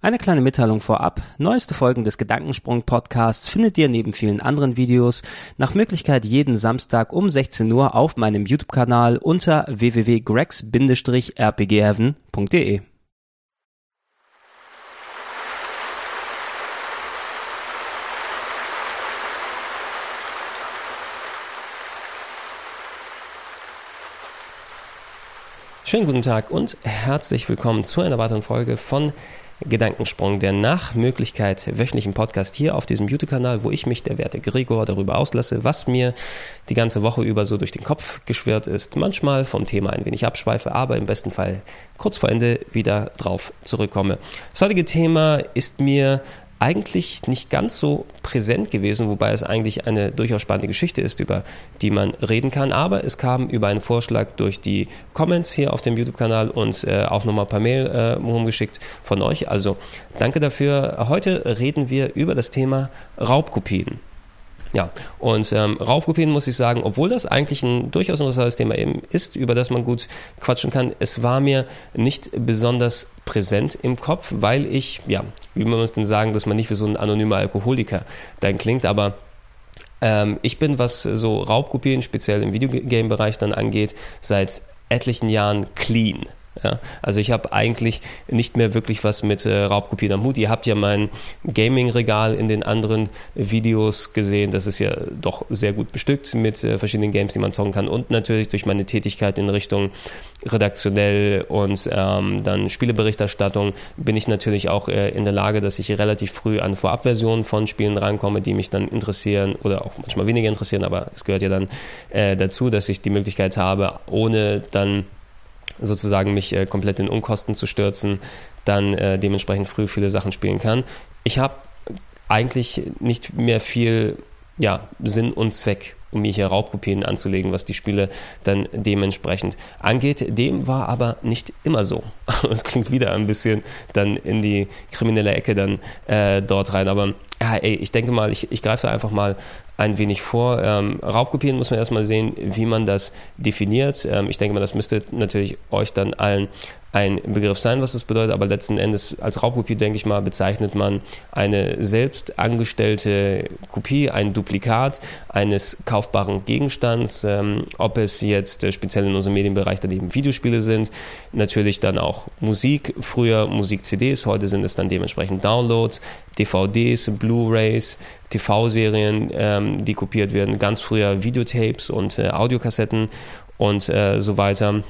Eine kleine Mitteilung vorab. Neueste Folgen des Gedankensprung Podcasts findet ihr neben vielen anderen Videos nach Möglichkeit jeden Samstag um 16 Uhr auf meinem YouTube-Kanal unter www.grex-rpgheaven.de. Schönen guten Tag und herzlich willkommen zu einer weiteren Folge von Gedankensprung, der nach Möglichkeit wöchentlichen Podcast hier auf diesem YouTube-Kanal, wo ich mich, der werte Gregor, darüber auslasse, was mir die ganze Woche über so durch den Kopf geschwirrt ist. Manchmal vom Thema ein wenig abschweife, aber im besten Fall kurz vor Ende wieder drauf zurückkomme. Das heutige Thema ist mir eigentlich nicht ganz so präsent gewesen, wobei es eigentlich eine durchaus spannende Geschichte ist, über die man reden kann. Aber es kam über einen Vorschlag durch die Comments hier auf dem YouTube-Kanal und äh, auch nochmal per Mail äh, rumgeschickt von euch. Also danke dafür. Heute reden wir über das Thema Raubkopien. Ja, und ähm, Raubkopien muss ich sagen, obwohl das eigentlich ein durchaus interessantes Thema eben ist, über das man gut quatschen kann, es war mir nicht besonders präsent im Kopf, weil ich, ja, wie man es denn sagen, dass man nicht wie so ein anonymer Alkoholiker dann klingt, aber ähm, ich bin, was so Raubkopien speziell im Videogame-Bereich dann angeht, seit etlichen Jahren clean. Ja, also ich habe eigentlich nicht mehr wirklich was mit äh, Raubkopien am Hut. Ihr habt ja mein Gaming-Regal in den anderen Videos gesehen. Das ist ja doch sehr gut bestückt mit äh, verschiedenen Games, die man zocken kann. Und natürlich durch meine Tätigkeit in Richtung redaktionell und ähm, dann Spieleberichterstattung bin ich natürlich auch äh, in der Lage, dass ich relativ früh an Vorabversionen von Spielen rankomme, die mich dann interessieren oder auch manchmal weniger interessieren. Aber es gehört ja dann äh, dazu, dass ich die Möglichkeit habe, ohne dann sozusagen mich äh, komplett in Unkosten zu stürzen, dann äh, dementsprechend früh viele Sachen spielen kann. Ich habe eigentlich nicht mehr viel ja, Sinn und Zweck, um mir hier Raubkopien anzulegen, was die Spiele dann dementsprechend angeht. Dem war aber nicht immer so. Es klingt wieder ein bisschen dann in die kriminelle Ecke dann äh, dort rein. Aber ja, ey, ich denke mal, ich, ich greife da einfach mal ein wenig vor. Ähm, Raubkopien muss man erstmal sehen, wie man das definiert. Ähm, ich denke mal, das müsste natürlich euch dann allen ein Begriff sein, was das bedeutet, aber letzten Endes als Raubkopie, denke ich mal, bezeichnet man eine selbst angestellte Kopie, ein Duplikat eines kaufbaren Gegenstands, ähm, ob es jetzt äh, speziell in unserem Medienbereich dann eben Videospiele sind, natürlich dann auch Musik, früher Musik-CDs, heute sind es dann dementsprechend Downloads, DVDs, Blu-rays, TV-Serien, ähm, die kopiert werden, ganz früher Videotapes und äh, Audiokassetten und äh, so weiter.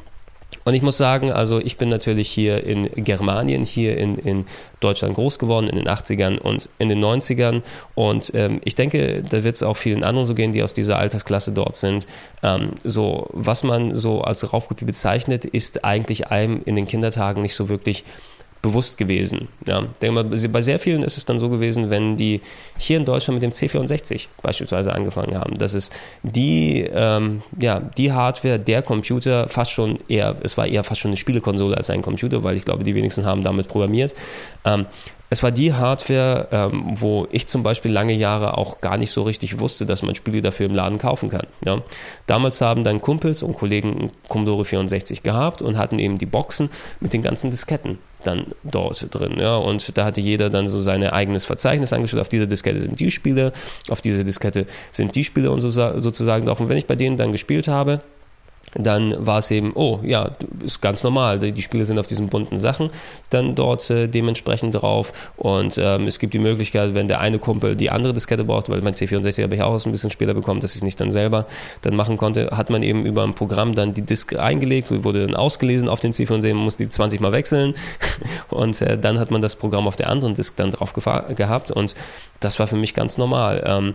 Und ich muss sagen, also ich bin natürlich hier in Germanien, hier in, in Deutschland groß geworden, in den 80ern und in den 90ern. Und ähm, ich denke, da wird es auch vielen anderen so gehen, die aus dieser Altersklasse dort sind. Ähm, so, was man so als Raubkopie bezeichnet, ist eigentlich einem in den Kindertagen nicht so wirklich bewusst gewesen. Ja. Denke mal, bei sehr vielen ist es dann so gewesen, wenn die hier in Deutschland mit dem C64 beispielsweise angefangen haben. Das ist die, ähm, ja, die Hardware, der Computer, fast schon eher, es war eher fast schon eine Spielekonsole als ein Computer, weil ich glaube, die wenigsten haben damit programmiert. Ähm, es war die Hardware, ähm, wo ich zum Beispiel lange Jahre auch gar nicht so richtig wusste, dass man Spiele dafür im Laden kaufen kann. Ja. Damals haben dann Kumpels und Kollegen Commodore 64 gehabt und hatten eben die Boxen mit den ganzen Disketten dann dort drin. Ja. Und da hatte jeder dann so sein eigenes Verzeichnis angestellt. Auf dieser Diskette sind die Spiele, auf dieser Diskette sind die Spiele und so, sozusagen drauf. Und wenn ich bei denen dann gespielt habe, dann war es eben, oh ja, ist ganz normal, die, Spiele sind auf diesen bunten Sachen dann dort äh, dementsprechend drauf. Und ähm, es gibt die Möglichkeit, wenn der eine Kumpel die andere Diskette braucht, weil mein C64 habe ich auch ein bisschen später bekommen, dass ich nicht dann selber dann machen konnte, hat man eben über ein Programm dann die Disk eingelegt, wurde dann ausgelesen auf den C64, man musste die 20 mal wechseln. Und äh, dann hat man das Programm auf der anderen Disk dann drauf gehabt. Und das war für mich ganz normal. Ähm,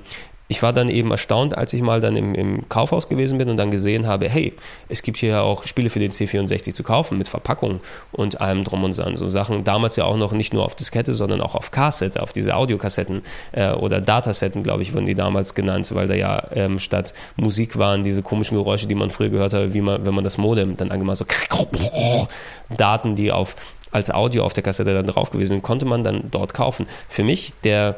ich war dann eben erstaunt, als ich mal dann im, im, Kaufhaus gewesen bin und dann gesehen habe, hey, es gibt hier ja auch Spiele für den C64 zu kaufen mit Verpackung und allem drum und dran. So Sachen damals ja auch noch nicht nur auf Diskette, sondern auch auf Kassette, auf diese Audiokassetten äh, oder Datasetten, glaube ich, wurden die damals genannt, weil da ja ähm, statt Musik waren diese komischen Geräusche, die man früher gehört hat, wie man, wenn man das Modem dann angemacht so Daten, die auf als Audio auf der Kassette dann drauf gewesen sind, konnte man dann dort kaufen. Für mich, der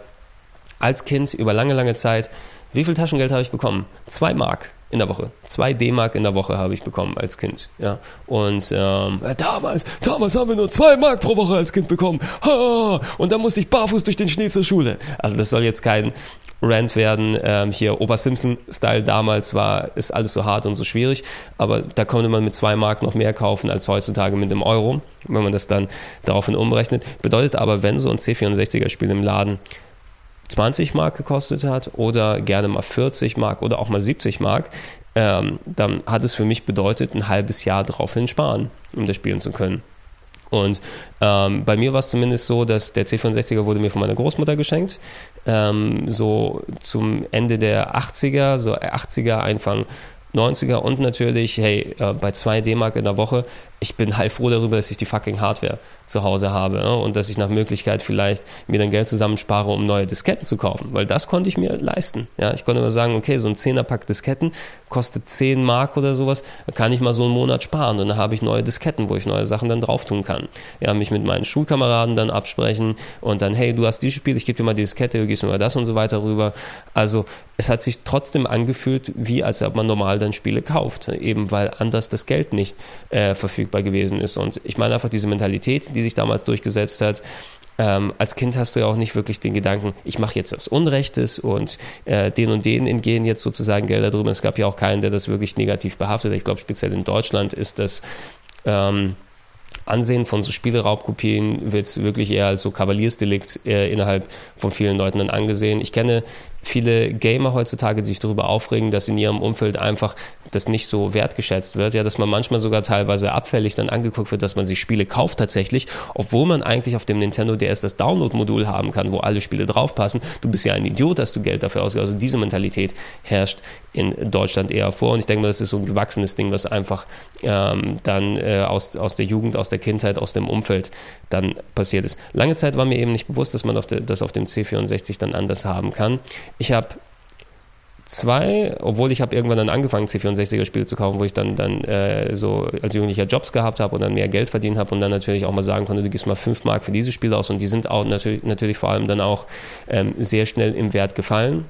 als Kind über lange, lange Zeit, wie viel Taschengeld habe ich bekommen? Zwei Mark. in der Woche. Zwei D-Mark in der Woche habe ich bekommen als Kind. Ja. Und ähm, damals, damals haben wir nur zwei Mark pro Woche als Kind bekommen. Ha! Und dann musste ich barfuß durch den Schnee zur Schule. Also das soll jetzt kein Rant werden. Ähm, hier Opa Simpson-Style damals war, ist alles so hart und so schwierig. Aber da konnte man mit zwei Mark noch mehr kaufen als heutzutage mit einem Euro, wenn man das dann daraufhin umrechnet. Bedeutet aber, wenn so ein C64er-Spiel im Laden 20 Mark gekostet hat oder gerne mal 40 Mark oder auch mal 70 Mark, ähm, dann hat es für mich bedeutet, ein halbes Jahr daraufhin sparen, um das spielen zu können. Und ähm, bei mir war es zumindest so, dass der C64er wurde mir von meiner Großmutter geschenkt. Ähm, so zum Ende der 80er, so 80er, Anfang 90er und natürlich, hey, äh, bei 2 D-Mark in der Woche ich bin halt froh darüber, dass ich die fucking Hardware zu Hause habe ne? und dass ich nach Möglichkeit vielleicht mir dann Geld zusammenspare, um neue Disketten zu kaufen, weil das konnte ich mir leisten. Ja, ich konnte immer sagen, okay, so ein 10er-Pack Disketten kostet 10 Mark oder sowas, kann ich mal so einen Monat sparen und dann habe ich neue Disketten, wo ich neue Sachen dann drauf tun kann. Ja, mich mit meinen Schulkameraden dann absprechen und dann, hey, du hast dieses Spiel, ich gebe dir mal die Diskette, du gibst mir mal das und so weiter rüber. Also es hat sich trotzdem angefühlt, wie als ob man normal dann Spiele kauft, eben weil anders das Geld nicht äh, verfügbar verfügbar gewesen ist. Und ich meine einfach diese Mentalität, die sich damals durchgesetzt hat, ähm, als Kind hast du ja auch nicht wirklich den Gedanken, ich mache jetzt was Unrechtes und äh, den und denen entgehen jetzt sozusagen Gelder drüber. Es gab ja auch keinen, der das wirklich negativ behaftet. Ich glaube, speziell in Deutschland ist das ähm, Ansehen von so Spieleraubkopien wird wirklich eher als so Kavaliersdelikt äh, innerhalb von vielen Leuten dann angesehen. Ich kenne viele Gamer heutzutage, sich darüber aufregen, dass in ihrem Umfeld einfach das nicht so wertgeschätzt wird, ja, dass man manchmal sogar teilweise abfällig dann angeguckt wird, dass man sich Spiele kauft tatsächlich, obwohl man eigentlich auf dem Nintendo DS das Download-Modul haben kann, wo alle Spiele draufpassen. Du bist ja ein Idiot, dass du Geld dafür ausgibst. Also diese Mentalität herrscht in Deutschland eher vor und ich denke mal, das ist so ein gewachsenes Ding, was einfach ähm, dann äh, aus, aus der Jugend, aus der Kindheit, aus dem Umfeld dann passiert ist. Lange Zeit war mir eben nicht bewusst, dass man auf de, das auf dem C64 dann anders haben kann. Ich habe zwei, obwohl ich habe irgendwann dann angefangen, C64er Spiele zu kaufen, wo ich dann, dann äh, so als Jugendlicher Jobs gehabt habe und dann mehr Geld verdient habe und dann natürlich auch mal sagen konnte, du gibst mal 5 Mark für diese Spiele aus. Und die sind auch natürlich, natürlich vor allem dann auch ähm, sehr schnell im Wert gefallen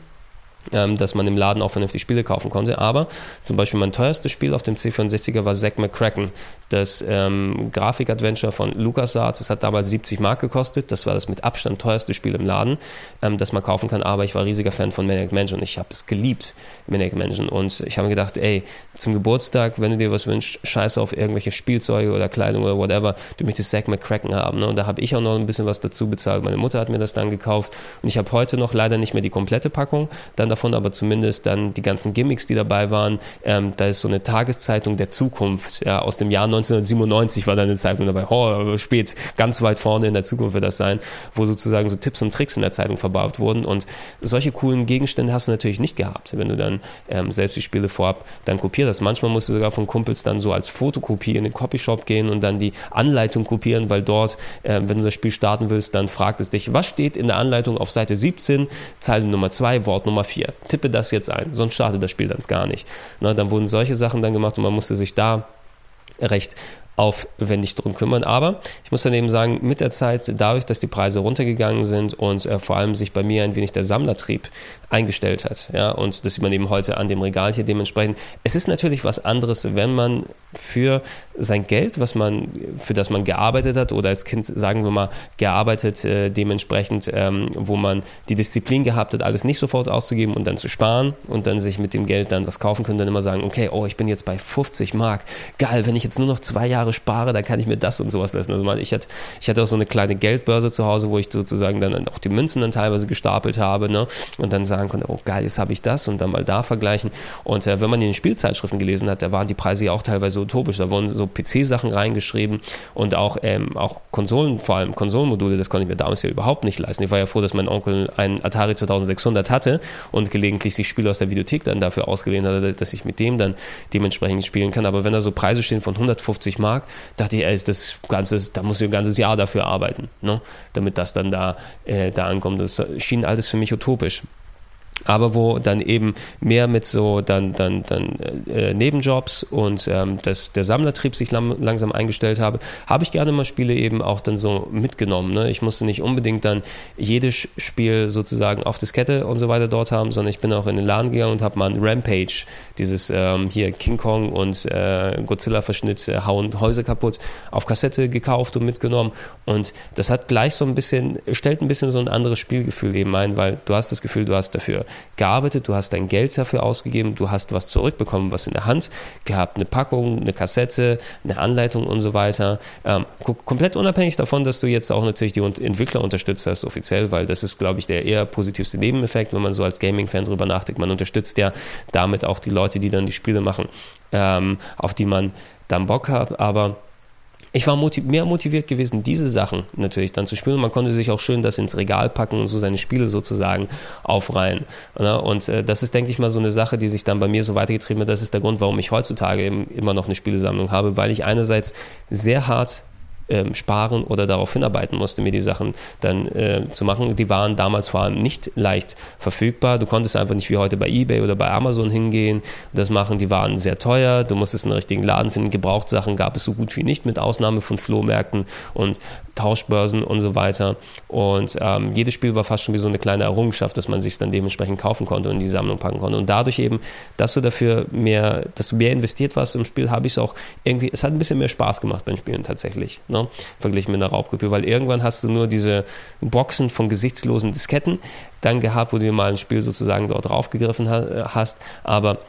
ähm, dass man im Laden auch vernünftig Spiele kaufen konnte. Aber zum Beispiel mein teuerstes Spiel auf dem C64er war Zack McCracken, das ähm, Grafik-Adventure von LucasArts. Es hat damals 70 Mark gekostet. Das war das mit Abstand teuerste Spiel im Laden, ähm, das man kaufen kann. Aber ich war riesiger Fan von Maniac Mansion. Ich habe es geliebt, Maniac Mansion. Und ich habe mir gedacht, ey, zum Geburtstag, wenn du dir was wünschst, scheiße auf irgendwelche Spielzeuge oder Kleidung oder whatever, du möchtest Zack McCracken haben. Ne? Und da habe ich auch noch ein bisschen was dazu bezahlt. Meine Mutter hat mir das dann gekauft. Und ich habe heute noch leider nicht mehr die komplette Packung. Dann davon aber zumindest dann die ganzen Gimmicks, die dabei waren. Ähm, da ist so eine Tageszeitung der Zukunft, ja, aus dem Jahr 1997 war da eine Zeitung dabei, oh, spät, ganz weit vorne in der Zukunft wird das sein, wo sozusagen so Tipps und Tricks in der Zeitung verbaut wurden und solche coolen Gegenstände hast du natürlich nicht gehabt, wenn du dann ähm, selbst die Spiele vorab dann kopiert hast. Manchmal musst du sogar von Kumpels dann so als Fotokopie in den Copyshop gehen und dann die Anleitung kopieren, weil dort, ähm, wenn du das Spiel starten willst, dann fragt es dich, was steht in der Anleitung auf Seite 17, Zeile Nummer 2, Wort Nummer 4 tippe das jetzt ein, sonst startet das Spiel dann gar nicht. Na, dann wurden solche Sachen dann gemacht und man musste sich da recht aufwendig drum kümmern. Aber ich muss dann eben sagen, mit der Zeit, dadurch, dass die Preise runtergegangen sind und äh, vor allem sich bei mir ein wenig der Sammlertrieb eingestellt hat, ja, und das sieht man eben heute an dem Regal hier dementsprechend. Es ist natürlich was anderes, wenn man für sein Geld, was man, für das man gearbeitet hat oder als Kind, sagen wir mal, gearbeitet äh, dementsprechend, ähm, wo man die Disziplin gehabt hat, alles nicht sofort auszugeben und dann zu sparen und dann sich mit dem Geld dann was kaufen können, dann immer sagen, okay, oh, ich bin jetzt bei 50 Mark, geil, wenn ich jetzt nur noch zwei Jahre Jahre spare, dann kann ich mir das und sowas lassen. Also ich hatte, ich hatte auch so eine kleine Geldbörse zu Hause, wo ich sozusagen dann auch die Münzen dann teilweise gestapelt habe ne? und dann sagen konnte, oh geil, jetzt habe ich das und dann mal da vergleichen. Und äh, wenn man in den Spielzeitschriften gelesen hat, da waren die Preise ja auch teilweise utopisch. Da wurden so PC-Sachen reingeschrieben und auch, ähm, auch Konsolen, vor allem Konsolenmodule, das konnte ich mir damals ja überhaupt nicht leisten. Ich war ja froh, dass mein Onkel einen Atari 2600 hatte und gelegentlich sich Spiele aus der Videothek dann dafür ausgeliehen hatte, dass ich mit dem dann dementsprechend spielen kann. Aber wenn da so Preise stehen von 150 Mark, Mark, dachte ich, ey, das ganze, da muss ich ein ganzes Jahr dafür arbeiten, ne? damit das dann da, äh, da ankommt. Das schien alles für mich utopisch. Aber wo dann eben mehr mit so dann dann dann äh, Nebenjobs und ähm, das, der Sammlertrieb sich lang, langsam eingestellt habe, habe ich gerne mal Spiele eben auch dann so mitgenommen. Ne? Ich musste nicht unbedingt dann jedes Spiel sozusagen auf Diskette und so weiter dort haben, sondern ich bin auch in den Laden gegangen und habe mal ein Rampage, dieses ähm, hier King Kong und äh, Godzilla-Verschnitt, äh, hauen Häuser kaputt, auf Kassette gekauft und mitgenommen und das hat gleich so ein bisschen, stellt ein bisschen so ein anderes Spielgefühl eben ein, weil du hast das Gefühl, du hast dafür gearbeitet, du hast dein Geld dafür ausgegeben, du hast was zurückbekommen, was in der Hand gehabt, eine Packung, eine Kassette, eine Anleitung und so weiter. Ähm, komplett unabhängig davon, dass du jetzt auch natürlich die Entwickler unterstützt hast, offiziell, weil das ist, glaube ich, der eher positivste Nebeneffekt, wenn man so als Gaming-Fan drüber nachdenkt. Man unterstützt ja damit auch die Leute, die dann die Spiele machen, ähm, auf die man dann Bock hat, aber ich war motiv mehr motiviert gewesen, diese Sachen natürlich dann zu spielen. Man konnte sich auch schön das ins Regal packen und so seine Spiele sozusagen aufreihen. Ne? Und äh, das ist, denke ich mal, so eine Sache, die sich dann bei mir so weitergetrieben hat. Das ist der Grund, warum ich heutzutage eben immer noch eine Spielesammlung habe, weil ich einerseits sehr hart ähm, sparen oder darauf hinarbeiten musste, mir die Sachen dann äh, zu machen. Die waren damals vor allem nicht leicht verfügbar. Du konntest einfach nicht wie heute bei eBay oder bei Amazon hingehen und das machen. Die waren sehr teuer. Du musstest einen richtigen Laden finden. Gebrauchtsachen gab es so gut wie nicht, mit Ausnahme von Flohmärkten und Tauschbörsen und so weiter. Und ähm, jedes Spiel war fast schon wie so eine kleine Errungenschaft, dass man sich dann dementsprechend kaufen konnte und in die Sammlung packen konnte. Und dadurch eben, dass du dafür mehr, dass du mehr investiert warst im Spiel, habe ich es auch irgendwie, es hat ein bisschen mehr Spaß gemacht beim Spielen tatsächlich? Verglichen mit einer Raubkopie, weil irgendwann hast du nur diese Boxen von gesichtslosen Disketten dann gehabt, wo du mal ein Spiel sozusagen dort draufgegriffen hast, aber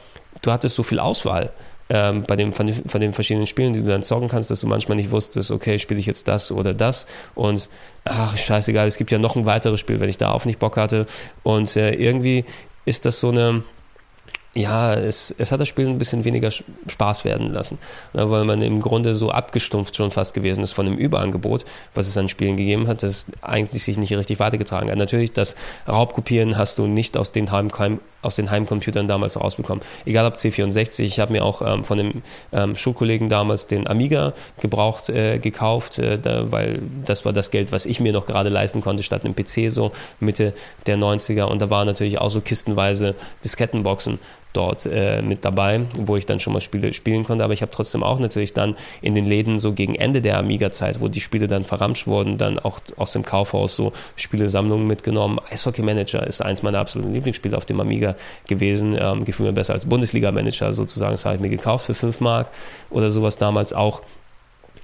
du hattest so viel Auswahl. Ähm, bei dem, von, von, den verschiedenen Spielen, die du dann zocken kannst, dass du manchmal nicht wusstest, okay, spiele ich jetzt das oder das und ach, scheißegal, es gibt ja noch ein weiteres Spiel, wenn ich darauf nicht Bock hatte und äh, irgendwie ist das so eine, ja, es, es hat das Spiel ein bisschen weniger Spaß werden lassen, ne, weil man im Grunde so abgestumpft schon fast gewesen ist von dem Überangebot, was es an Spielen gegeben hat, das eigentlich sich nicht richtig weitergetragen hat. Natürlich, das Raubkopieren hast du nicht aus den, Heim, aus den Heimcomputern damals rausbekommen. Egal ob C64, ich habe mir auch ähm, von dem ähm, Schulkollegen damals den Amiga gebraucht, äh, gekauft, äh, da, weil das war das Geld, was ich mir noch gerade leisten konnte, statt einem PC so Mitte der 90er und da waren natürlich auch so kistenweise Diskettenboxen dort äh, mit dabei, wo ich dann schon mal Spiele spielen konnte. Aber ich habe trotzdem auch natürlich dann in den Läden so gegen Ende der Amiga-Zeit, wo die Spiele dann verramscht wurden, dann auch aus dem Kaufhaus so Spielesammlungen mitgenommen. Eishockey Manager ist eins meiner absoluten Lieblingsspiele auf dem Amiga gewesen. Ähm, gefühl mir besser als Bundesliga-Manager sozusagen. Das habe ich mir gekauft für 5 Mark oder sowas damals auch.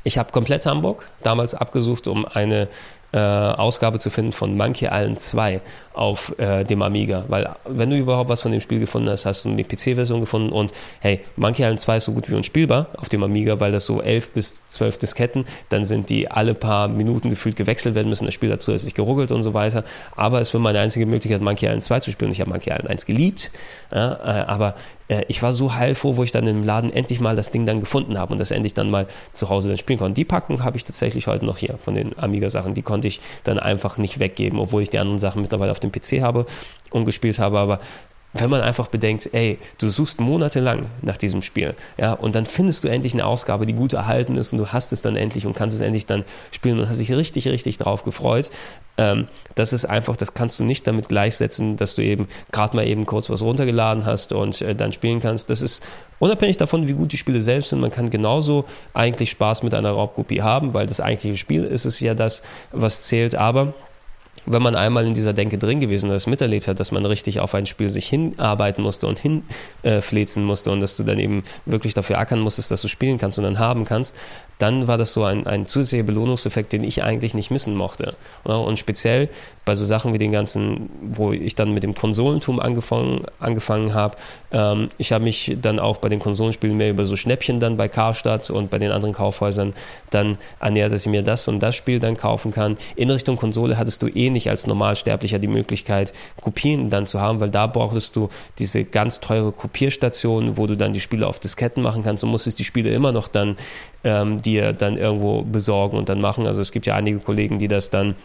Ich habe komplett Hamburg damals abgesucht, um eine äh, Ausgabe zu finden von Monkey Island 2 auf äh, dem Amiga. Weil wenn du überhaupt was von dem Spiel gefunden hast, hast du eine PC-Version gefunden und hey, Monkey Island 2 ist so gut wie unspielbar auf dem Amiga, weil das so 11 bis 12 Disketten, dann sind die alle paar Minuten gefühlt gewechselt werden müssen, das Spiel dazu ist nicht geruckelt und so weiter. Aber es war meine einzige Möglichkeit, Monkey Island 2 zu spielen. Ich habe Monkey Island 1 geliebt, ja, äh, aber äh, ich war so heilfroh, wo ich dann im Laden endlich mal das Ding dann gefunden habe und das endlich dann mal zu Hause dann spielen konnte. Die Packung habe ich tatsächlich heute noch hier von den Amiga-Sachen. Die konnte ich dann einfach nicht weggeben, obwohl ich die anderen Sachen mittlerweile auf dem PC habe und gespielt habe. Aber wenn man einfach bedenkt, ey, du suchst monatelang nach diesem Spiel, ja, und dann findest du endlich eine Ausgabe, die gut erhalten ist und du hast es dann endlich und kannst es endlich dann spielen und hast dich richtig, richtig drauf gefreut. Ähm, das ist einfach, das kannst du nicht damit gleichsetzen, dass du eben gerade mal eben kurz was runtergeladen hast und äh, dann spielen kannst. Das ist unabhängig davon, wie gut die Spiele selbst sind. Man kann genauso eigentlich Spaß mit einer Raubkopie haben, weil das eigentliche Spiel ist es ja das, was zählt. Aber wenn man einmal in dieser Denke drin gewesen das miterlebt hat, dass man richtig auf ein Spiel sich hinarbeiten musste und hinflezen äh, musste und dass du dann eben wirklich dafür ackern musstest, dass du spielen kannst und dann haben kannst, dann war das so ein, ein zusätzlicher Belohnungseffekt, den ich eigentlich nicht missen mochte. Und speziell bei so Sachen wie den ganzen, wo ich dann mit dem Konsolentum angefangen, angefangen habe, ähm, ich habe mich dann auch bei den Konsolenspielen mehr über so Schnäppchen dann bei Karstadt und bei den anderen Kaufhäusern dann ernährt, dass ich mir das und das Spiel dann kaufen kann. In Richtung Konsole hattest du eh nicht als Normalsterblicher die Möglichkeit, Kopien dann zu haben, weil da brauchtest du diese ganz teure Kopierstation, wo du dann die Spiele auf Disketten machen kannst und musstest die Spiele immer noch dann ähm, dir dann irgendwo besorgen und dann machen. Also es gibt ja einige Kollegen, die das dann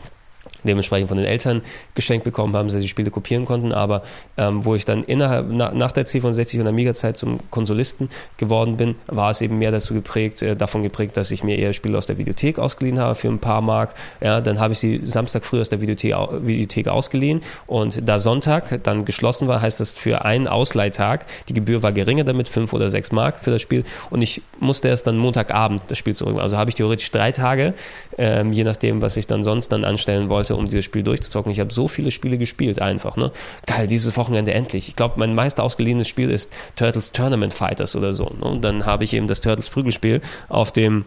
dementsprechend von den Eltern geschenkt bekommen haben, dass sie die Spiele kopieren konnten, aber ähm, wo ich dann innerhalb, na, nach der C64 und Amiga-Zeit zum Konsolisten geworden bin, war es eben mehr dazu geprägt, äh, davon geprägt, dass ich mir eher Spiele aus der Videothek ausgeliehen habe für ein paar Mark. Ja, dann habe ich sie Samstag früh aus der Videothek, Videothek ausgeliehen und da Sonntag dann geschlossen war, heißt das für einen Ausleihtag, die Gebühr war geringer damit, fünf oder sechs Mark für das Spiel und ich musste erst dann Montagabend das Spiel zurück. Also habe ich theoretisch drei Tage, ähm, je nachdem, was ich dann sonst dann anstellen wollte, um dieses Spiel durchzuzocken. Ich habe so viele Spiele gespielt einfach. Ne? Geil, dieses Wochenende endlich. Ich glaube, mein meist ausgeliehenes Spiel ist Turtles Tournament Fighters oder so. Ne? Und dann habe ich eben das Turtles Prügelspiel auf dem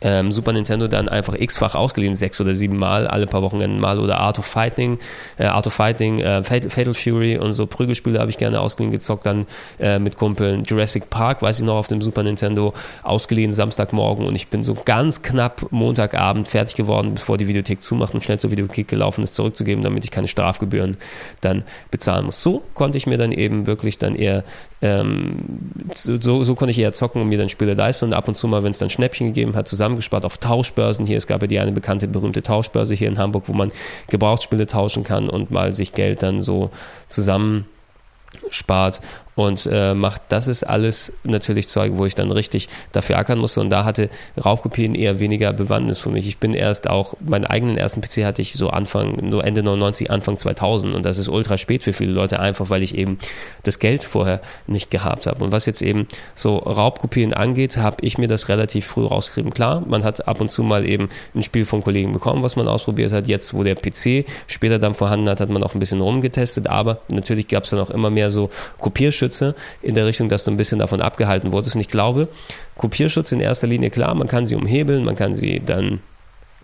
ähm, Super Nintendo dann einfach x-fach ausgeliehen, sechs oder sieben Mal, alle paar Wochenenden mal oder Art of Fighting, äh, Art of Fighting, äh, Fatal, Fatal, Fury und so Prügelspiele habe ich gerne ausgeliehen, gezockt dann äh, mit Kumpeln. Jurassic Park, weiß ich noch, auf dem Super Nintendo ausgeliehen, Samstagmorgen und ich bin so ganz knapp Montagabend fertig geworden, bevor die Videothek zumacht und schnell zur Videothek gelaufen ist, zurückzugeben, damit ich keine Strafgebühren dann bezahlen muss. So konnte ich mir dann eben wirklich dann eher ähm, so, so konnte ich eher zocken und mir dann Spiele leisten und ab und zu mal, wenn es dann Schnäppchen gegeben hat, zusammengespart auf Tauschbörsen. Hier, es gab ja die eine bekannte, berühmte Tauschbörse hier in Hamburg, wo man Gebrauchsspiele tauschen kann und mal sich Geld dann so zusammen spart und äh, macht. Das ist alles natürlich Zeug, wo ich dann richtig dafür ackern musste. Und da hatte Raubkopien eher weniger Bewandtnis für mich. Ich bin erst auch, meinen eigenen ersten PC hatte ich so Anfang, nur Ende 99, Anfang 2000. Und das ist ultra spät für viele Leute, einfach weil ich eben das Geld vorher nicht gehabt habe. Und was jetzt eben so Raubkopien angeht, habe ich mir das relativ früh rausgeschrieben. Klar, man hat ab und zu mal eben ein Spiel von Kollegen bekommen, was man ausprobiert hat. Jetzt, wo der PC später dann vorhanden hat, hat man auch ein bisschen rumgetestet. Aber natürlich gab es dann auch immer mehr so Kopierschütze Kopierschütze in der Richtung, dass du ein bisschen davon abgehalten wurdest. Und ich glaube, Kopierschutz in erster Linie, klar, man kann sie umhebeln, man kann sie dann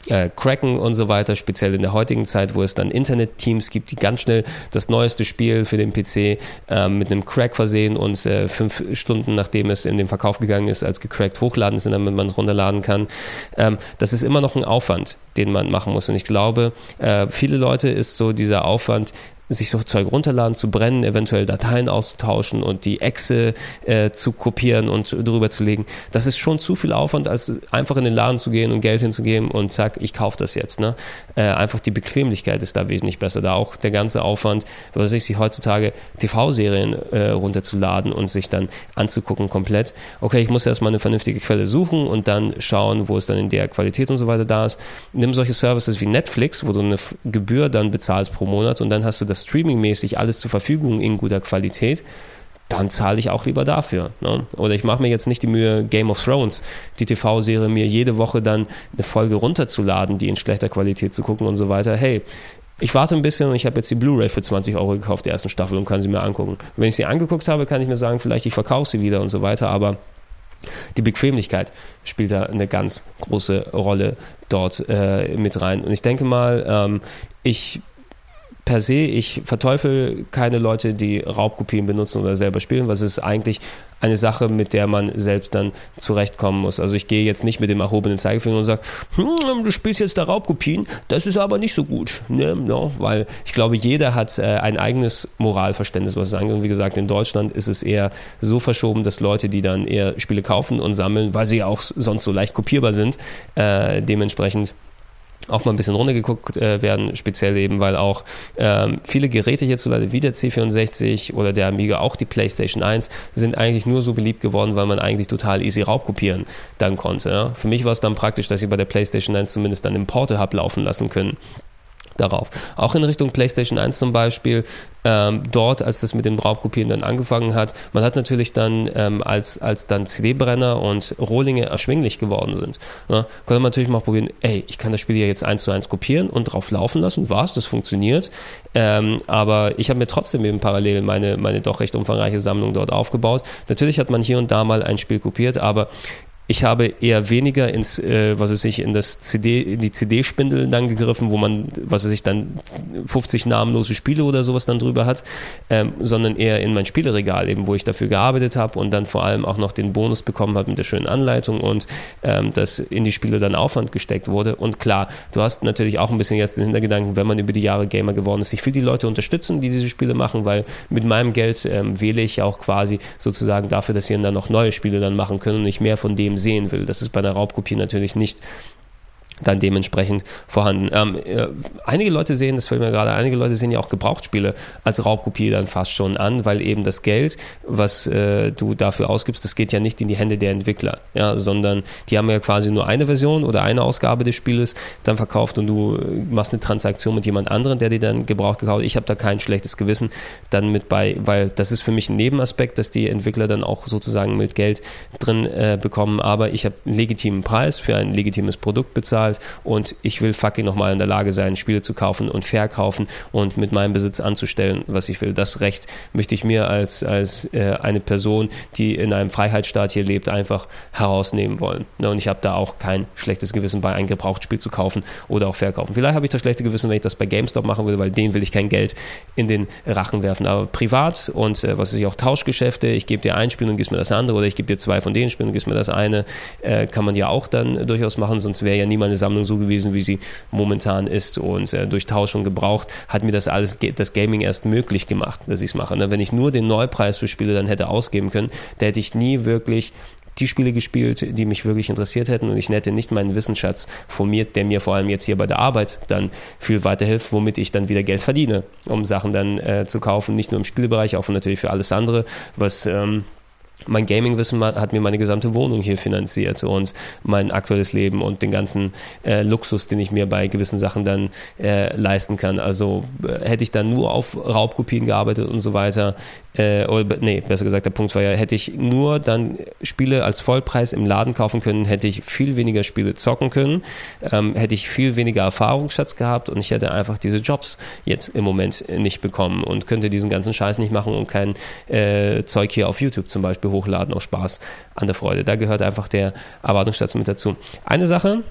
äh, cracken und so weiter, speziell in der heutigen Zeit, wo es dann Internet-Teams gibt, die ganz schnell das neueste Spiel für den PC äh, mit einem Crack versehen und äh, fünf Stunden nachdem es in den Verkauf gegangen ist, als gecrackt hochladen sind, damit man es runterladen kann. Ähm, das ist immer noch ein Aufwand, den man machen muss. Und ich glaube, äh, viele Leute ist so dieser Aufwand sich so Zeug runterladen, zu brennen, eventuell Dateien auszutauschen und die Exe äh, zu kopieren und drüber zu legen. Das ist schon zu viel Aufwand, als einfach in den Laden zu gehen und Geld hinzugeben und zack, ich kaufe das jetzt. Ne? Äh, einfach die Bequemlichkeit ist da wesentlich besser. Da auch der ganze Aufwand, was ich sich heutzutage TV-Serien äh, runterzuladen und sich dann anzugucken komplett. Okay, ich muss erstmal eine vernünftige Quelle suchen und dann schauen, wo es dann in der Qualität und so weiter da ist. Nimm solche Services wie Netflix, wo du eine Gebühr dann bezahlst pro Monat und dann hast du das streamingmäßig alles zur Verfügung in guter Qualität, dann zahle ich auch lieber dafür. Ne? Oder ich mache mir jetzt nicht die Mühe, Game of Thrones, die TV-Serie, mir jede Woche dann eine Folge runterzuladen, die in schlechter Qualität zu gucken und so weiter. Hey, ich warte ein bisschen und ich habe jetzt die Blu-ray für 20 Euro gekauft, die ersten Staffel, und kann sie mir angucken. Wenn ich sie angeguckt habe, kann ich mir sagen, vielleicht ich verkaufe sie wieder und so weiter, aber die Bequemlichkeit spielt da eine ganz große Rolle dort äh, mit rein. Und ich denke mal, ähm, ich per se, ich verteufel keine Leute, die Raubkopien benutzen oder selber spielen, es ist eigentlich eine Sache, mit der man selbst dann zurechtkommen muss. Also ich gehe jetzt nicht mit dem erhobenen Zeigefinger und sage, hm, du spielst jetzt da Raubkopien, das ist aber nicht so gut. Ne? No, weil ich glaube, jeder hat äh, ein eigenes Moralverständnis, was es angeht. Und wie gesagt, in Deutschland ist es eher so verschoben, dass Leute, die dann eher Spiele kaufen und sammeln, weil sie ja auch sonst so leicht kopierbar sind, äh, dementsprechend auch mal ein bisschen runtergeguckt äh, werden, speziell eben, weil auch ähm, viele Geräte hierzulande wie der C64 oder der Amiga, auch die PlayStation 1, sind eigentlich nur so beliebt geworden, weil man eigentlich total easy raubkopieren dann konnte. Ja? Für mich war es dann praktisch, dass ich bei der PlayStation 1 zumindest dann im Porte habe laufen lassen können darauf. Auch in Richtung PlayStation 1 zum Beispiel, ähm, dort, als das mit den Raubkopien dann angefangen hat, man hat natürlich dann, ähm, als, als dann CD-Brenner und Rohlinge erschwinglich geworden sind, ja, konnte man natürlich mal probieren, ey, ich kann das Spiel ja jetzt eins zu eins kopieren und drauf laufen lassen, was, das funktioniert, ähm, aber ich habe mir trotzdem eben parallel meine, meine doch recht umfangreiche Sammlung dort aufgebaut. Natürlich hat man hier und da mal ein Spiel kopiert, aber ich habe eher weniger ins, äh, was weiß ich, in das CD, in die CD-Spindel dann gegriffen, wo man, was weiß ich, dann 50 namenlose Spiele oder sowas dann drüber hat, ähm, sondern eher in mein Spieleregal eben, wo ich dafür gearbeitet habe und dann vor allem auch noch den Bonus bekommen habe mit der schönen Anleitung und ähm, dass in die Spiele dann Aufwand gesteckt wurde. Und klar, du hast natürlich auch ein bisschen jetzt den Hintergedanken, wenn man über die Jahre Gamer geworden ist, ich will die Leute unterstützen, die diese Spiele machen, weil mit meinem Geld ähm, wähle ich auch quasi sozusagen dafür, dass sie dann noch neue Spiele dann machen können und nicht mehr von dem sehen will. Das ist bei einer Raubkopie natürlich nicht dann dementsprechend vorhanden. Ähm, äh, einige Leute sehen, das fällt mir gerade, einige Leute sehen ja auch Gebrauchtspiele als Raubkopie dann fast schon an, weil eben das Geld, was äh, du dafür ausgibst, das geht ja nicht in die Hände der Entwickler, ja, sondern die haben ja quasi nur eine Version oder eine Ausgabe des Spieles dann verkauft und du machst eine Transaktion mit jemand anderem, der dir dann gebraucht gekauft. Ich habe da kein schlechtes Gewissen dann mit bei, weil das ist für mich ein Nebenaspekt, dass die Entwickler dann auch sozusagen mit Geld drin äh, bekommen, aber ich habe einen legitimen Preis für ein legitimes Produkt bezahlt bezahlt und ich will fucking nochmal in der Lage sein, Spiele zu kaufen und verkaufen und mit meinem Besitz anzustellen, was ich will. Das Recht möchte ich mir als, als äh, eine Person, die in einem Freiheitsstaat hier lebt, einfach herausnehmen wollen. Ne, und ich habe da auch kein schlechtes Gewissen bei, ein Gebrauchtspiel zu kaufen oder auch verkaufen. Vielleicht habe ich das schlechte Gewissen, wenn ich das bei GameStop machen will, weil denen will ich kein Geld in den Rachen werfen. Aber privat und äh, was weiß ich auch Tauschgeschäfte, ich gebe dir ein Spiel und gibst mir das andere oder ich gebe dir zwei von den Spielen und gibst mir das eine, äh, kann man ja auch dann durchaus machen, sonst wäre ja niemand meine Sammlung so gewesen, wie sie momentan ist. Und äh, durch Tauschung gebraucht hat mir das alles, das Gaming erst möglich gemacht, dass ich es mache. Ne? Wenn ich nur den Neupreis für Spiele dann hätte ausgeben können, da hätte ich nie wirklich die Spiele gespielt, die mich wirklich interessiert hätten und ich hätte nicht meinen Wissensschatz formiert, der mir vor allem jetzt hier bei der Arbeit dann viel weiterhilft, womit ich dann wieder Geld verdiene, um Sachen dann äh, zu kaufen, nicht nur im Spielbereich, auch natürlich für alles andere, was ähm, mein Gaming-Wissen hat mir meine gesamte Wohnung hier finanziert und mein aktuelles Leben und den ganzen äh, Luxus, den ich mir bei gewissen Sachen dann äh, leisten kann. Also äh, hätte ich dann nur auf Raubkopien gearbeitet und so weiter, äh, oder nee, besser gesagt, der Punkt war ja, hätte ich nur dann Spiele als Vollpreis im Laden kaufen können, hätte ich viel weniger Spiele zocken können, ähm, hätte ich viel weniger Erfahrungsschatz gehabt und ich hätte einfach diese Jobs jetzt im Moment nicht bekommen und könnte diesen ganzen Scheiß nicht machen und kein äh, Zeug hier auf YouTube zum Beispiel hochladen aus Spaß an der Freude. Da gehört einfach der Erwartungsschatz mit dazu. Eine Sache,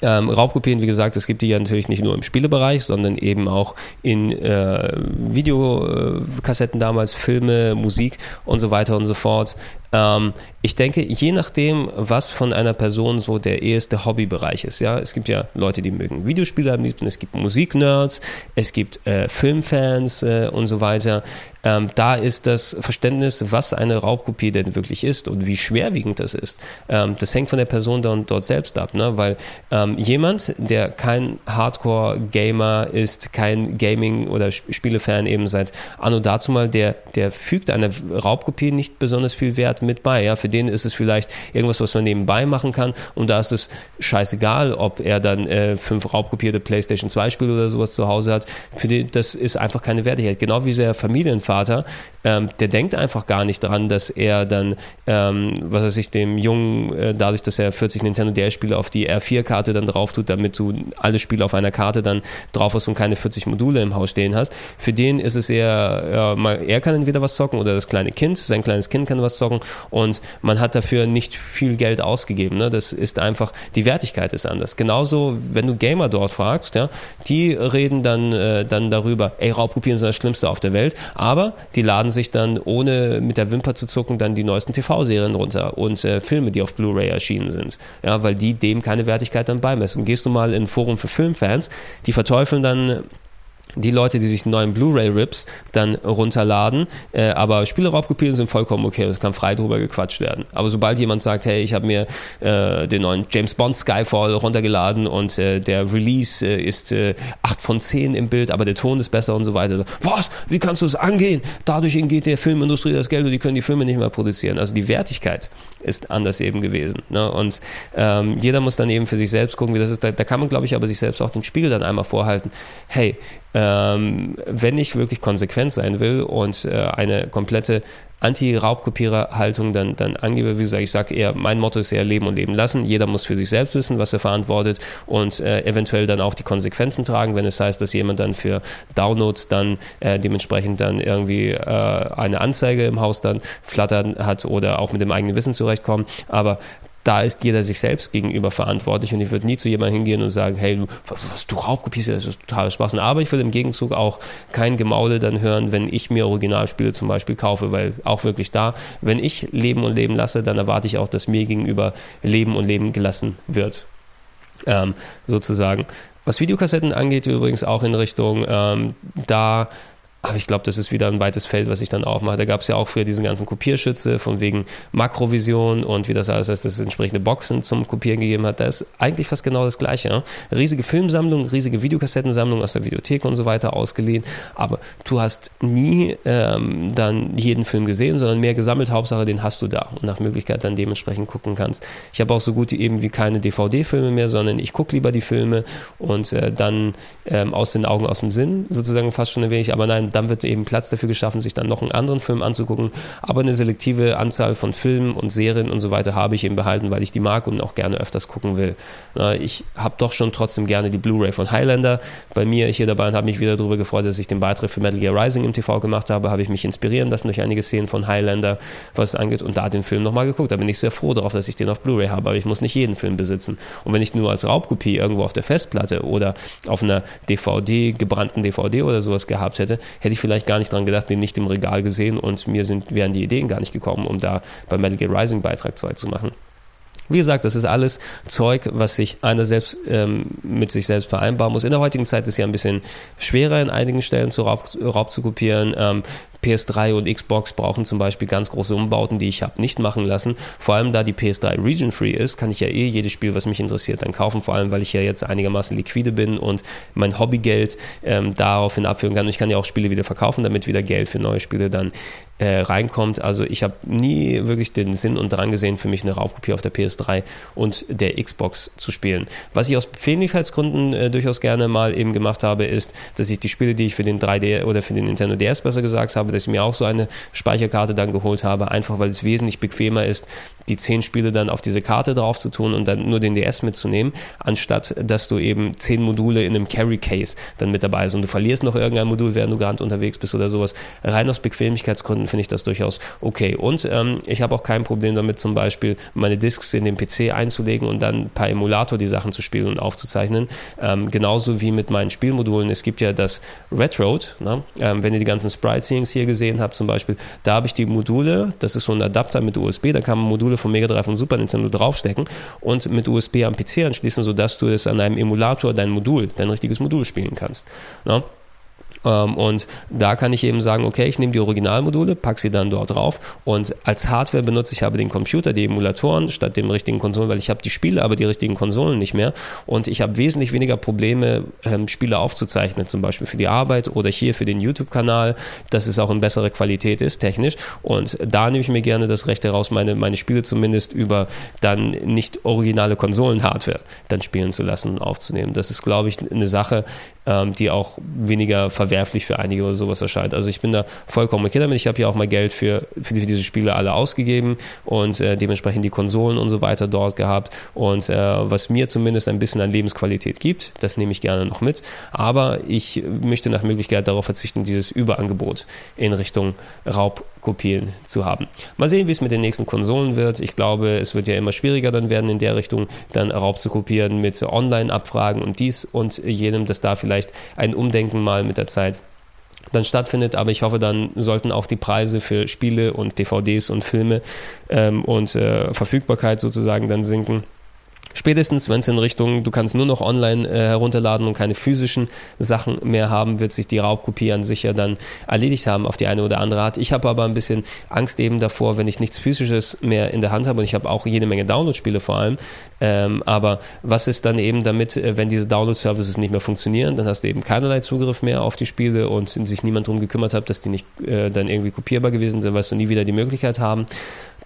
ähm, Raubkopien, wie gesagt, es gibt die ja natürlich nicht nur im Spielebereich, sondern eben auch in äh, Videokassetten damals, Filme, Musik und so weiter und so fort. Ähm, ich denke, je nachdem, was von einer Person so der erste Hobbybereich ist, ja, es gibt ja Leute, die mögen Videospiele am liebsten, es gibt Musiknerds, es gibt äh, Filmfans äh, und so weiter. Ähm, da ist das Verständnis, was eine Raubkopie denn wirklich ist und wie schwerwiegend das ist. Ähm, das hängt von der Person dann dort selbst ab, ne? weil ähm, jemand, der kein Hardcore-Gamer ist, kein Gaming- oder Spielefan eben seit Anno dazu mal, der, der fügt einer Raubkopie nicht besonders viel Wert hat mit bei. Ja, für den ist es vielleicht irgendwas, was man nebenbei machen kann und da ist es scheißegal, ob er dann äh, fünf raubkopierte PlayStation 2 Spiele oder sowas zu Hause hat. Für den, das ist einfach keine Wertigkeit. Genau wie der Familienvater, ähm, der denkt einfach gar nicht daran, dass er dann, ähm, was weiß ich, dem Jungen, äh, dadurch, dass er 40 Nintendo DS-Spiele auf die R4-Karte dann drauf tut, damit du alle Spiele auf einer Karte dann drauf hast und keine 40 Module im Haus stehen hast. Für den ist es eher, äh, er kann entweder was zocken oder das kleine Kind, sein kleines Kind kann was zocken und man hat dafür nicht viel Geld ausgegeben. Ne? Das ist einfach, die Wertigkeit ist anders. Genauso, wenn du Gamer dort fragst, ja, die reden dann, äh, dann darüber, ey, Raubkopien sind das Schlimmste auf der Welt, aber die laden sich dann, ohne mit der Wimper zu zucken, dann die neuesten TV-Serien runter und äh, Filme, die auf Blu-ray erschienen sind, ja, weil die dem keine Wertigkeit dann beimessen. Gehst du mal in ein Forum für Filmfans, die verteufeln dann die Leute, die sich neuen Blu-ray-Rips dann runterladen, äh, aber Spieleraubkopien sind vollkommen okay, es kann frei drüber gequatscht werden. Aber sobald jemand sagt, hey, ich habe mir äh, den neuen James Bond Skyfall runtergeladen und äh, der Release äh, ist äh, 8 von 10 im Bild, aber der Ton ist besser und so weiter. Was? Wie kannst du es angehen? Dadurch geht der Filmindustrie das Geld und die können die Filme nicht mehr produzieren. Also die Wertigkeit ist anders eben gewesen. Ne? Und ähm, jeder muss dann eben für sich selbst gucken, wie das ist. Da, da kann man, glaube ich, aber sich selbst auch den Spiegel dann einmal vorhalten. Hey, ähm, wenn ich wirklich konsequent sein will und äh, eine komplette Anti-Raubkopierer-Haltung dann, dann angebe, wie gesagt, ich sage eher, mein Motto ist eher leben und leben lassen. Jeder muss für sich selbst wissen, was er verantwortet und äh, eventuell dann auch die Konsequenzen tragen, wenn es heißt, dass jemand dann für Downloads dann äh, dementsprechend dann irgendwie äh, eine Anzeige im Haus dann flattern hat oder auch mit dem eigenen Wissen zurechtkommen. Aber da ist jeder sich selbst gegenüber verantwortlich und ich würde nie zu jemandem hingehen und sagen, hey, was, was du raubkopierst, das ist total Spaß. Aber ich würde im Gegenzug auch kein Gemaule dann hören, wenn ich mir Originalspiele zum Beispiel kaufe, weil auch wirklich da, wenn ich leben und leben lasse, dann erwarte ich auch, dass mir gegenüber leben und leben gelassen wird. Ähm, sozusagen. Was Videokassetten angeht, übrigens auch in Richtung, ähm, da aber ich glaube, das ist wieder ein weites Feld, was ich dann aufmache. Da gab es ja auch früher diesen ganzen Kopierschütze von wegen Makrovision und wie das alles heißt, dass es entsprechende Boxen zum Kopieren gegeben hat. Da ist eigentlich fast genau das Gleiche. Ja? Riesige Filmsammlung, riesige Videokassettensammlung aus der Videothek und so weiter ausgeliehen, aber du hast nie ähm, dann jeden Film gesehen, sondern mehr gesammelt. Hauptsache, den hast du da und nach Möglichkeit dann dementsprechend gucken kannst. Ich habe auch so gut eben wie keine DVD-Filme mehr, sondern ich gucke lieber die Filme und äh, dann ähm, aus den Augen, aus dem Sinn, sozusagen fast schon ein wenig. Aber nein, dann wird eben Platz dafür geschaffen, sich dann noch einen anderen Film anzugucken. Aber eine selektive Anzahl von Filmen und Serien und so weiter habe ich eben behalten, weil ich die mag und auch gerne öfters gucken will. Ich habe doch schon trotzdem gerne die Blu-ray von Highlander bei mir hier dabei und habe mich wieder darüber gefreut, dass ich den Beitrag für Metal Gear Rising im TV gemacht habe. Habe ich mich inspirieren lassen durch einige Szenen von Highlander, was es angeht, und da den Film nochmal geguckt. Da bin ich sehr froh darauf, dass ich den auf Blu-ray habe, aber ich muss nicht jeden Film besitzen. Und wenn ich nur als Raubkopie irgendwo auf der Festplatte oder auf einer DVD, gebrannten DVD oder sowas gehabt hätte, hätte ich vielleicht gar nicht dran gedacht, den nicht im Regal gesehen und mir sind, wären die Ideen gar nicht gekommen, um da bei Metal Gear Rising Beitrag zu machen. Wie gesagt, das ist alles Zeug, was sich einer selbst ähm, mit sich selbst vereinbaren muss. In der heutigen Zeit ist es ja ein bisschen schwerer, in einigen Stellen zu Raub, Raub zu kopieren. Ähm, PS3 und Xbox brauchen zum Beispiel ganz große Umbauten, die ich habe nicht machen lassen. Vor allem da die PS3 region free ist, kann ich ja eh jedes Spiel, was mich interessiert, dann kaufen. Vor allem, weil ich ja jetzt einigermaßen liquide bin und mein Hobbygeld ähm, daraufhin abführen kann. Und ich kann ja auch Spiele wieder verkaufen, damit wieder Geld für neue Spiele dann äh, reinkommt. Also ich habe nie wirklich den Sinn und Drang gesehen, für mich eine Raubkopie auf der PS3 und der Xbox zu spielen. Was ich aus Bequemlichkeitsgründen äh, durchaus gerne mal eben gemacht habe, ist, dass ich die Spiele, die ich für den 3D oder für den Nintendo DS besser gesagt habe, habe, dass ich mir auch so eine Speicherkarte dann geholt habe, einfach weil es wesentlich bequemer ist, die zehn Spiele dann auf diese Karte drauf zu tun und dann nur den DS mitzunehmen, anstatt dass du eben zehn Module in einem Carry Case dann mit dabei hast und du verlierst noch irgendein Modul, während du gerade unterwegs bist oder sowas. Rein aus Bequemlichkeitsgründen finde ich das durchaus okay. Und ähm, ich habe auch kein Problem damit, zum Beispiel meine Discs in den PC einzulegen und dann per Emulator die Sachen zu spielen und aufzuzeichnen. Ähm, genauso wie mit meinen Spielmodulen. Es gibt ja das Red ne? ähm, wenn ihr die ganzen Sprite-Scenes hier gesehen habt, zum Beispiel, da habe ich die Module, das ist so ein Adapter mit USB, da kann man Module von Mega Drive und Super Nintendo draufstecken und mit USB am PC anschließen, sodass du es an einem Emulator dein Modul, dein richtiges Modul spielen kannst. Ja? Ähm, und da kann ich eben sagen, okay, ich nehme die Originalmodule, packe sie dann dort drauf. Und als Hardware benutze ich aber den Computer, die Emulatoren statt dem richtigen Konsolen, weil ich habe die Spiele, aber die richtigen Konsolen nicht mehr. Und ich habe wesentlich weniger Probleme, ähm, Spiele aufzuzeichnen, zum Beispiel für die Arbeit oder hier für den YouTube-Kanal, dass es auch in bessere Qualität ist, technisch. Und da nehme ich mir gerne das Recht heraus, meine, meine Spiele zumindest über dann nicht originale Konsolen-Hardware dann spielen zu lassen und aufzunehmen. Das ist, glaube ich, eine Sache, ähm, die auch weniger verwerflich für einige oder sowas erscheint. Also ich bin da vollkommen okay damit. Ich habe ja auch mal Geld für, für, die, für, diese Spiele alle ausgegeben und äh, dementsprechend die Konsolen und so weiter dort gehabt. Und äh, was mir zumindest ein bisschen an Lebensqualität gibt, das nehme ich gerne noch mit. Aber ich möchte nach Möglichkeit darauf verzichten, dieses Überangebot in Richtung Raubkopien zu haben. Mal sehen, wie es mit den nächsten Konsolen wird. Ich glaube, es wird ja immer schwieriger dann werden in der Richtung, dann Raub zu kopieren mit Online-Abfragen und dies und jenem, dass da vielleicht vielleicht ein Umdenken mal mit der Zeit dann stattfindet, aber ich hoffe, dann sollten auch die Preise für Spiele und DVDs und Filme ähm, und äh, Verfügbarkeit sozusagen dann sinken Spätestens, wenn es in Richtung, du kannst nur noch online äh, herunterladen und keine physischen Sachen mehr haben, wird sich die Raubkopie an sich ja dann erledigt haben auf die eine oder andere Art. Ich habe aber ein bisschen Angst eben davor, wenn ich nichts physisches mehr in der Hand habe und ich habe auch jede Menge Download-Spiele vor allem. Ähm, aber was ist dann eben damit, äh, wenn diese Download-Services nicht mehr funktionieren, dann hast du eben keinerlei Zugriff mehr auf die Spiele und sich niemand darum gekümmert hat, dass die nicht äh, dann irgendwie kopierbar gewesen sind, wirst du nie wieder die Möglichkeit haben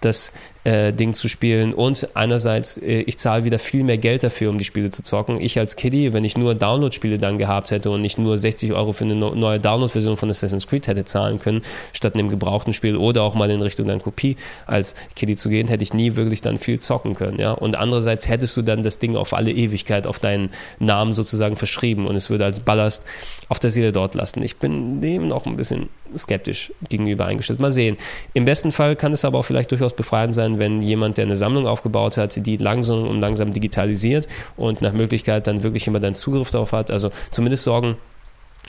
das äh, Ding zu spielen. Und einerseits, äh, ich zahle wieder viel mehr Geld dafür, um die Spiele zu zocken. Ich als Kiddie, wenn ich nur Download-Spiele dann gehabt hätte und nicht nur 60 Euro für eine neue Download-Version von Assassin's Creed hätte zahlen können, statt einem gebrauchten Spiel oder auch mal in Richtung dann Kopie als Kiddie zu gehen, hätte ich nie wirklich dann viel zocken können. Ja? Und andererseits hättest du dann das Ding auf alle Ewigkeit auf deinen Namen sozusagen verschrieben und es würde als Ballast auf der Seele dort lassen. Ich bin dem noch ein bisschen skeptisch gegenüber eingestellt. Mal sehen. Im besten Fall kann es aber auch vielleicht durchaus befreiend sein, wenn jemand, der eine Sammlung aufgebaut hat, die langsam und langsam digitalisiert und nach Möglichkeit dann wirklich immer dann Zugriff darauf hat. Also zumindest sorgen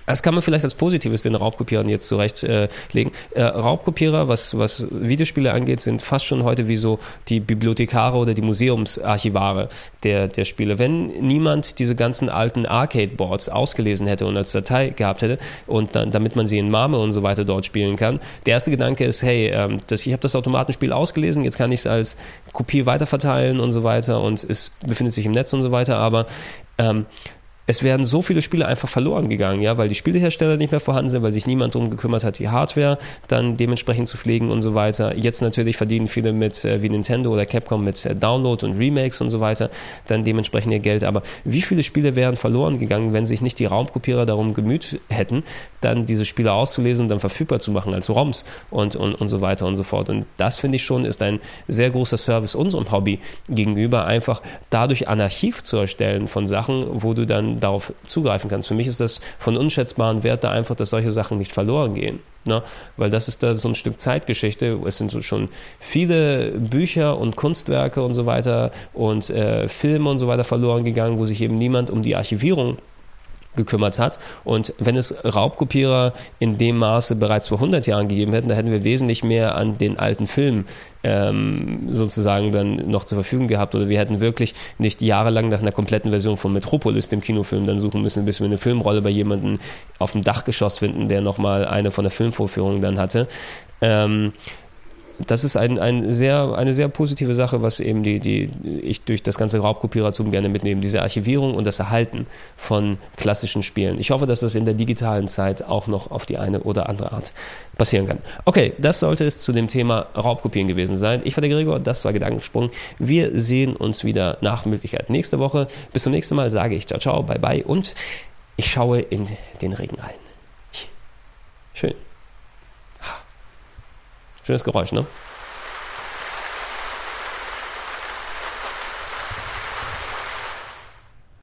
Das kann man vielleicht als Positives den Raubkopierern jetzt zurechtlegen. Äh, Raubkopierer, was, was Videospiele angeht, sind fast schon heute wie so die Bibliothekare oder die Museumsarchivare der, der Spiele. Wenn niemand diese ganzen alten Arcade-Boards ausgelesen hätte und als Datei gehabt hätte und dann, damit man sie in Marme und so weiter dort spielen kann, der erste Gedanke ist, hey, ähm, das, ich habe das Automatenspiel ausgelesen, jetzt kann ich es als Kopie weiterverteilen und so weiter und es befindet sich im Netz und so weiter, aber ähm, es werden so viele Spiele einfach verloren gegangen, ja, weil die Spielehersteller nicht mehr vorhanden sind, weil sich niemand darum gekümmert hat, die Hardware dann dementsprechend zu pflegen und so weiter. Jetzt natürlich verdienen viele mit, äh, wie Nintendo oder Capcom mit äh, Download und Remakes und so weiter, dann dementsprechend ihr Geld. Aber wie viele Spiele wären verloren gegangen, wenn sich nicht die Raumkopierer darum gemüht hätten, dann diese Spiele auszulesen und dann verfügbar zu machen als ROMs und, und, und so weiter und so fort. Und das finde ich schon ist ein sehr großer Service unserem Hobby gegenüber, einfach dadurch ein Archiv zu erstellen von Sachen, wo du dann darauf zugreifen kannst. Für mich ist das von unschätzbarem Wert da einfach, dass solche Sachen nicht verloren gehen. Ne? Weil das ist da so ein Stück Zeitgeschichte. Es sind so schon viele Bücher und Kunstwerke und so weiter und äh, Filme und so weiter verloren gegangen, wo sich eben niemand um die Archivierung gekümmert hat. Und wenn es Raubkopierer in dem Maße bereits vor 100 Jahren gegeben hätten, da hätten wir wesentlich mehr an den alten Filmen ähm, sozusagen dann noch zur Verfügung gehabt. Oder wir hätten wirklich nicht jahrelang nach einer kompletten Version von Metropolis, dem Kinofilm, dann suchen müssen, bis wir eine Filmrolle bei jemandem auf dem Dachgeschoss finden, der nochmal eine von der Filmvorführung dann hatte. Ähm, das ist ein, ein sehr, eine sehr positive Sache, was eben die, die ich durch das ganze Raubkopierertum gerne mitnehme, diese Archivierung und das Erhalten von klassischen Spielen. Ich hoffe, dass das in der digitalen Zeit auch noch auf die eine oder andere Art passieren kann. Okay, das sollte es zu dem Thema Raubkopieren gewesen sein. Ich war der Gregor, das war Gedankensprung. Wir sehen uns wieder nach Möglichkeit nächste Woche. Bis zum nächsten Mal sage ich ciao, ciao, bye, bye und ich schaue in den Regen rein. Schön. Schönes Geräusch, ne?